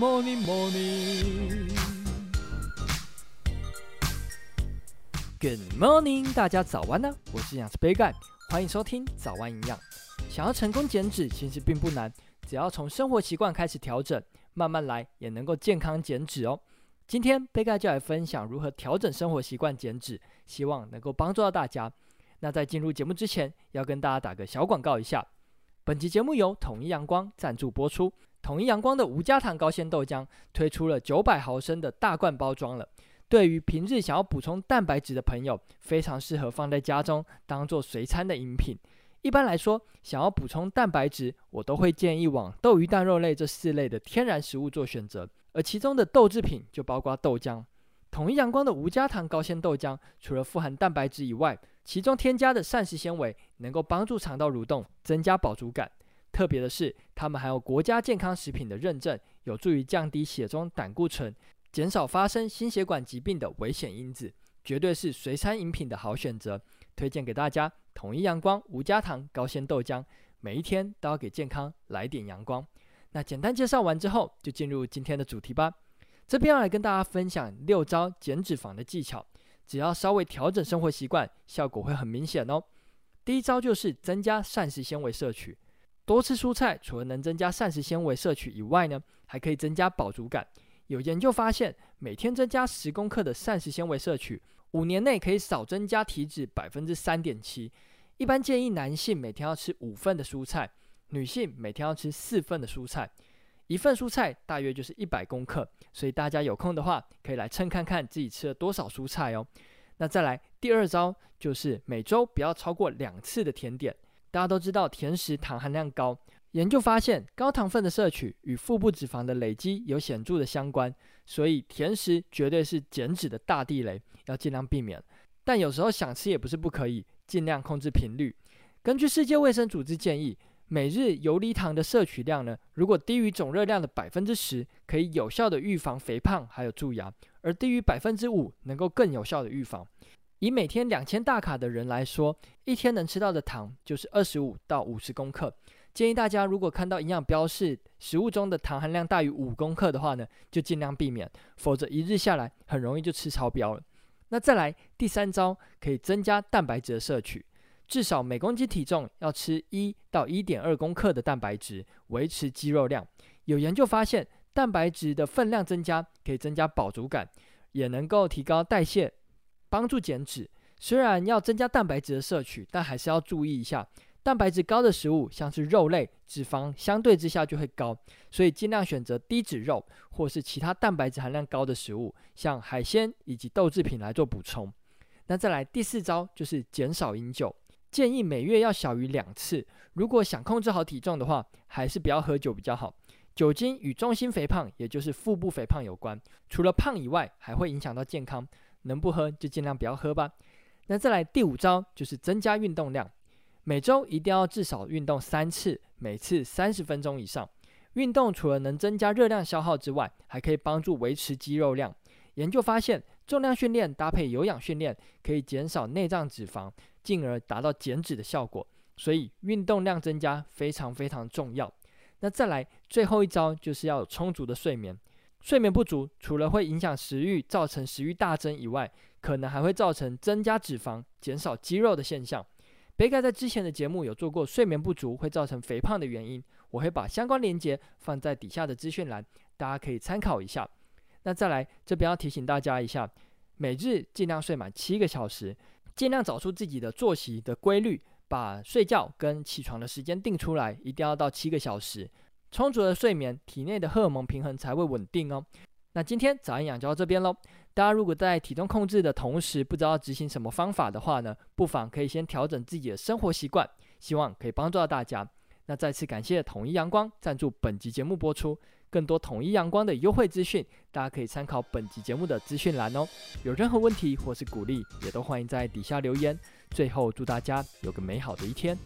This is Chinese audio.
morning, morning. Good morning，大家早安呢！我是养师杯盖，欢迎收听早安营养。想要成功减脂，其实并不难，只要从生活习惯开始调整，慢慢来，也能够健康减脂哦。今天杯盖就来分享如何调整生活习惯减脂，希望能够帮助到大家。那在进入节目之前，要跟大家打个小广告一下。本集节目由统一阳光赞助播出。统一阳光的无加糖高纤豆浆推出了九百毫升的大罐包装了，对于平日想要补充蛋白质的朋友，非常适合放在家中当做随餐的饮品。一般来说，想要补充蛋白质，我都会建议往豆鱼蛋肉类这四类的天然食物做选择，而其中的豆制品就包括豆浆。统一阳光的无加糖高纤豆浆，除了富含蛋白质以外，其中添加的膳食纤维能够帮助肠道蠕动，增加饱足感。特别的是，它们还有国家健康食品的认证，有助于降低血中胆固醇，减少发生心血管疾病的危险因子，绝对是随餐饮品的好选择。推荐给大家，统一阳光无加糖高纤豆浆，每一天都要给健康来点阳光。那简单介绍完之后，就进入今天的主题吧。这边要来跟大家分享六招减脂肪的技巧。只要稍微调整生活习惯，效果会很明显哦。第一招就是增加膳食纤维摄取，多吃蔬菜，除了能增加膳食纤维摄取以外呢，还可以增加饱足感。有研究发现，每天增加十公克的膳食纤维摄取，五年内可以少增加体脂百分之三点七。一般建议男性每天要吃五份的蔬菜，女性每天要吃四份的蔬菜。一份蔬菜大约就是一百公克，所以大家有空的话可以来称看看自己吃了多少蔬菜哦。那再来第二招就是每周不要超过两次的甜点。大家都知道甜食糖含量高，研究发现高糖分的摄取与腹部脂肪的累积有显著的相关，所以甜食绝对是减脂的大地雷，要尽量避免。但有时候想吃也不是不可以，尽量控制频率。根据世界卫生组织建议。每日游离糖的摄取量呢，如果低于总热量的百分之十，可以有效的预防肥胖还有蛀牙；而低于百分之五，能够更有效的预防。以每天两千大卡的人来说，一天能吃到的糖就是二十五到五十公克。建议大家如果看到营养标示食物中的糖含量大于五公克的话呢，就尽量避免，否则一日下来很容易就吃超标了。那再来第三招，可以增加蛋白质的摄取。至少每公斤体重要吃一到一点二公克的蛋白质，维持肌肉量。有研究发现，蛋白质的分量增加可以增加饱足感，也能够提高代谢，帮助减脂。虽然要增加蛋白质的摄取，但还是要注意一下，蛋白质高的食物像是肉类，脂肪相对之下就会高，所以尽量选择低脂肉或是其他蛋白质含量高的食物，像海鲜以及豆制品来做补充。那再来第四招就是减少饮酒。建议每月要小于两次。如果想控制好体重的话，还是不要喝酒比较好。酒精与中心肥胖，也就是腹部肥胖有关。除了胖以外，还会影响到健康。能不喝就尽量不要喝吧。那再来第五招，就是增加运动量。每周一定要至少运动三次，每次三十分钟以上。运动除了能增加热量消耗之外，还可以帮助维持肌肉量。研究发现，重量训练搭配有氧训练，可以减少内脏脂肪。进而达到减脂的效果，所以运动量增加非常非常重要。那再来最后一招，就是要有充足的睡眠。睡眠不足，除了会影响食欲，造成食欲大增以外，可能还会造成增加脂肪、减少肌肉的现象。杯盖在之前的节目有做过睡眠不足会造成肥胖的原因，我会把相关链接放在底下的资讯栏，大家可以参考一下。那再来这边要提醒大家一下，每日尽量睡满七个小时。尽量找出自己的作息的规律，把睡觉跟起床的时间定出来，一定要到七个小时。充足的睡眠，体内的荷尔蒙平衡才会稳定哦。那今天早安养就到这边喽。大家如果在体重控制的同时不知道执行什么方法的话呢，不妨可以先调整自己的生活习惯，希望可以帮助到大家。那再次感谢统一阳光赞助本集节目播出。更多统一阳光的优惠资讯，大家可以参考本集节目的资讯栏哦。有任何问题或是鼓励，也都欢迎在底下留言。最后，祝大家有个美好的一天。